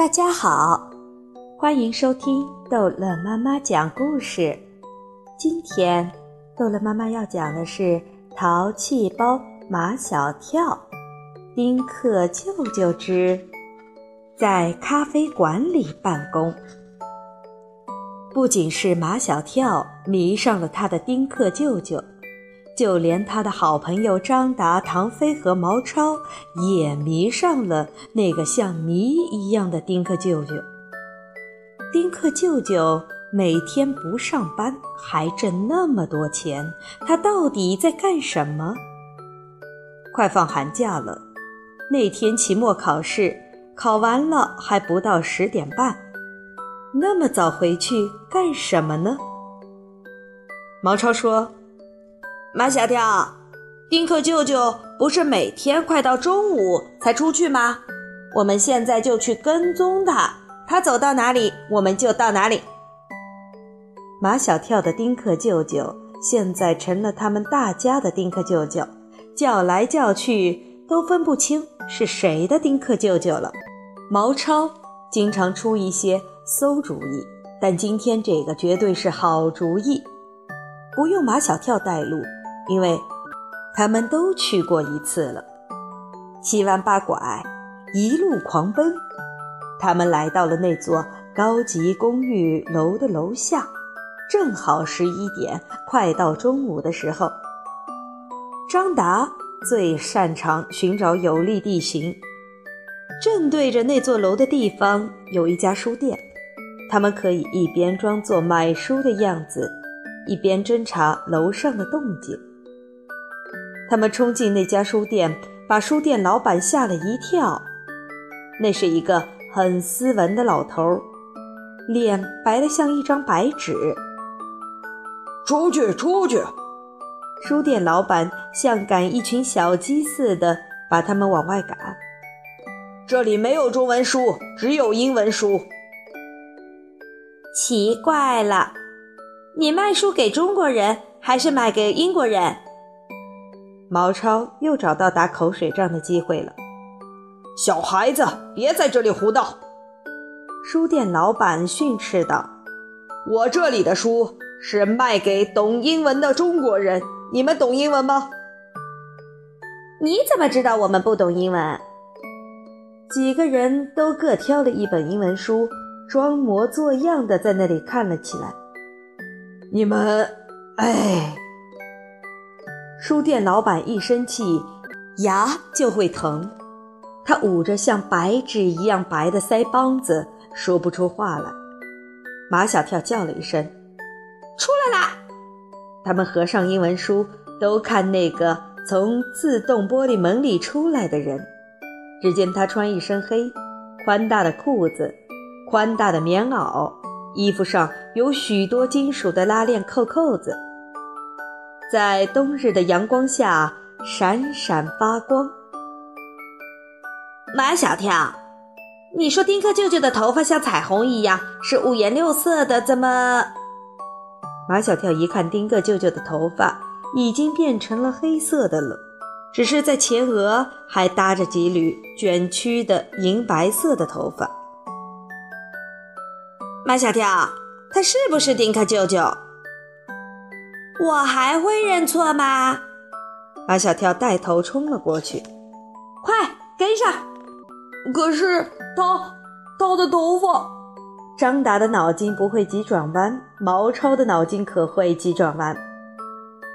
大家好，欢迎收听逗乐妈妈讲故事。今天逗乐妈妈要讲的是《淘气包马小跳》丁克舅舅之在咖啡馆里办公。不仅是马小跳迷上了他的丁克舅舅。就连他的好朋友张达、唐飞和毛超也迷上了那个像谜一样的丁克舅舅。丁克舅舅每天不上班还挣那么多钱，他到底在干什么？快放寒假了，那天期末考试考完了还不到十点半，那么早回去干什么呢？毛超说。马小跳，丁克舅舅不是每天快到中午才出去吗？我们现在就去跟踪他，他走到哪里，我们就到哪里。马小跳的丁克舅舅现在成了他们大家的丁克舅舅，叫来叫去都分不清是谁的丁克舅舅了。毛超经常出一些馊主意，但今天这个绝对是好主意，不用马小跳带路。因为他们都去过一次了，七弯八拐，一路狂奔。他们来到了那座高级公寓楼的楼下，正好十一点，快到中午的时候。张达最擅长寻找有利地形，正对着那座楼的地方有一家书店，他们可以一边装作买书的样子，一边侦查楼上的动静。他们冲进那家书店，把书店老板吓了一跳。那是一个很斯文的老头，脸白得像一张白纸。出去，出去！书店老板像赶一群小鸡似的把他们往外赶。这里没有中文书，只有英文书。奇怪了，你卖书给中国人还是卖给英国人？毛超又找到打口水仗的机会了。小孩子，别在这里胡闹！书店老板训斥道：“我这里的书是卖给懂英文的中国人，你们懂英文吗？”你怎么知道我们不懂英文？几个人都各挑了一本英文书，装模作样的在那里看了起来。你们，哎。书店老板一生气，牙就会疼。他捂着像白纸一样白的腮帮子，说不出话来。马小跳叫了一声：“出来啦！”他们合上英文书，都看那个从自动玻璃门里出来的人。只见他穿一身黑，宽大的裤子，宽大的棉袄，衣服上有许多金属的拉链扣扣子。在冬日的阳光下闪闪发光。马小跳，你说丁克舅舅的头发像彩虹一样，是五颜六色的，怎么？马小跳一看丁克舅舅的头发已经变成了黑色的了，只是在前额还搭着几缕卷曲的银白色的头发。马小跳，他是不是丁克舅舅？我还会认错吗？马小跳带头冲了过去，快跟上！可是他他的头发……张达的脑筋不会急转弯，毛超的脑筋可会急转弯。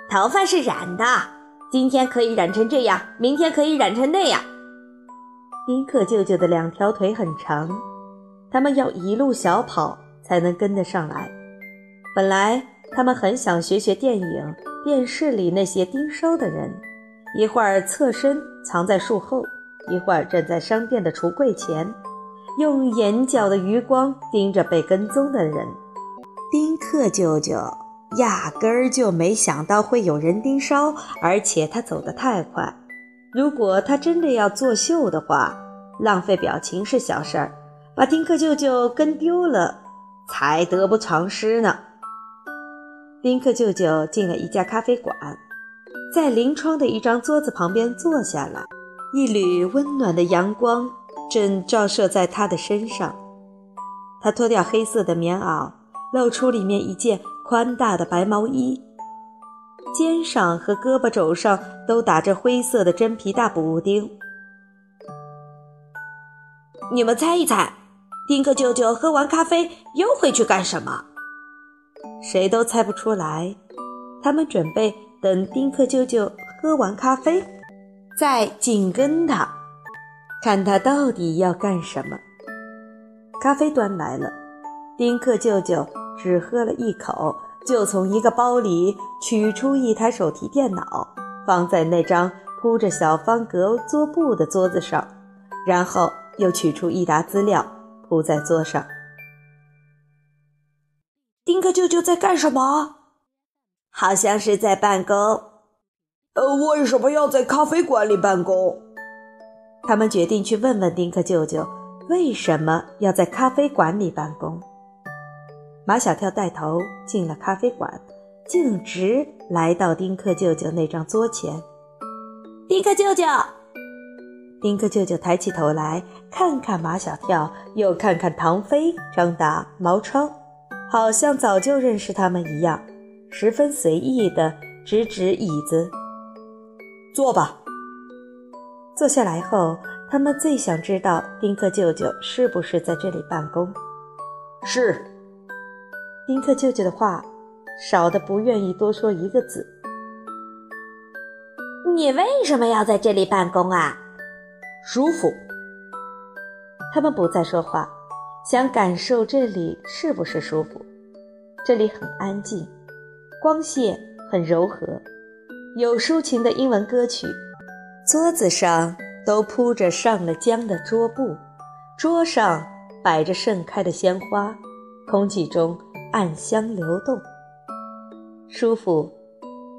头发是染的，今天可以染成这样，明天可以染成那样。丁克舅舅的两条腿很长，他们要一路小跑才能跟得上来。本来。他们很想学学电影、电视里那些盯梢的人，一会儿侧身藏在树后，一会儿站在商店的橱柜前，用眼角的余光盯着被跟踪的人。丁克舅舅压根儿就没想到会有人盯梢，而且他走得太快。如果他真的要作秀的话，浪费表情是小事儿，把丁克舅舅跟丢了才得不偿失呢。丁克舅舅进了一家咖啡馆，在临窗的一张桌子旁边坐下了。一缕温暖的阳光正照射在他的身上。他脱掉黑色的棉袄，露出里面一件宽大的白毛衣，肩上和胳膊肘上都打着灰色的真皮大补丁。你们猜一猜，丁克舅舅喝完咖啡又会去干什么？谁都猜不出来。他们准备等丁克舅舅喝完咖啡，再紧跟他，看他到底要干什么。咖啡端来了，丁克舅舅只喝了一口，就从一个包里取出一台手提电脑，放在那张铺着小方格桌布的桌子上，然后。又取出一沓资料，铺在桌上。丁克舅舅在干什么？好像是在办公。呃，为什么要在咖啡馆里办公？他们决定去问问丁克舅舅，为什么要在咖啡馆里办公。马小跳带头进了咖啡馆，径直来到丁克舅舅那张桌前。丁克舅舅。丁克舅舅抬起头来，看看马小跳，又看看唐飞、张达、毛超，好像早就认识他们一样，十分随意地指指椅子：“坐吧。”坐下来后，他们最想知道丁克舅舅是不是在这里办公。是。丁克舅舅的话少的不愿意多说一个字。你为什么要在这里办公啊？舒服。他们不再说话，想感受这里是不是舒服。这里很安静，光线很柔和，有抒情的英文歌曲。桌子上都铺着上了浆的桌布，桌上摆着盛开的鲜花，空气中暗香流动。舒服，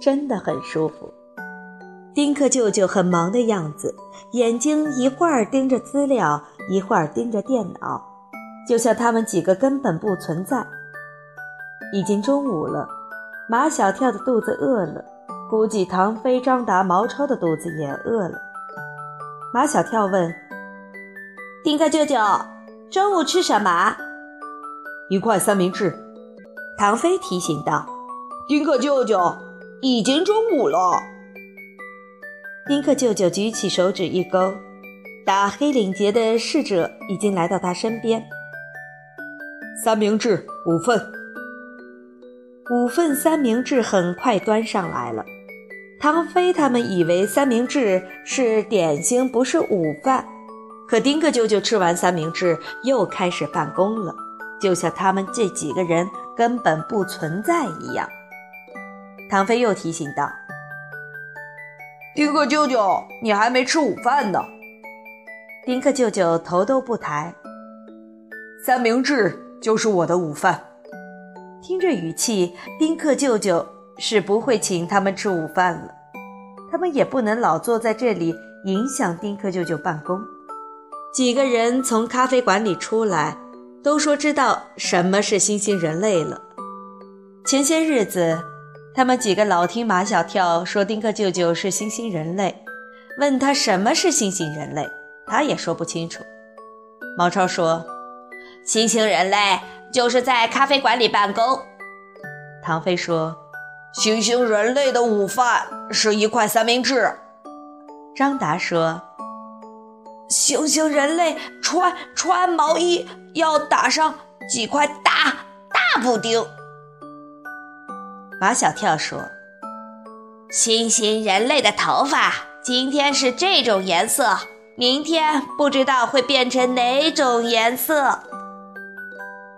真的很舒服。丁克舅舅很忙的样子，眼睛一会儿盯着资料，一会儿盯着电脑，就像他们几个根本不存在。已经中午了，马小跳的肚子饿了，估计唐飞、张达、毛超的肚子也饿了。马小跳问：“丁克舅舅，中午吃什么？”一块三明治。唐飞提醒道：“丁克舅舅，已经中午了。”丁克舅舅举起手指一勾，打黑领结的侍者已经来到他身边。三明治五份，五份三明治很快端上来了。唐飞他们以为三明治是点心，不是午饭。可丁克舅舅吃完三明治，又开始办公了，就像他们这几个人根本不存在一样。唐飞又提醒道。丁克舅舅，你还没吃午饭呢。丁克舅舅头都不抬。三明治就是我的午饭。听这语气，丁克舅舅是不会请他们吃午饭了。他们也不能老坐在这里影响丁克舅舅办公。几个人从咖啡馆里出来，都说知道什么是新兴人类了。前些日子。他们几个老听马小跳说丁克舅舅是新兴人类，问他什么是新兴人类，他也说不清楚。毛超说：“新型人类就是在咖啡馆里办公。”唐飞说：“新型人类的午饭是一块三明治。”张达说：“新兴人类穿穿毛衣要打上几块大大补丁。”马小跳说：“新兴人类的头发今天是这种颜色，明天不知道会变成哪种颜色。”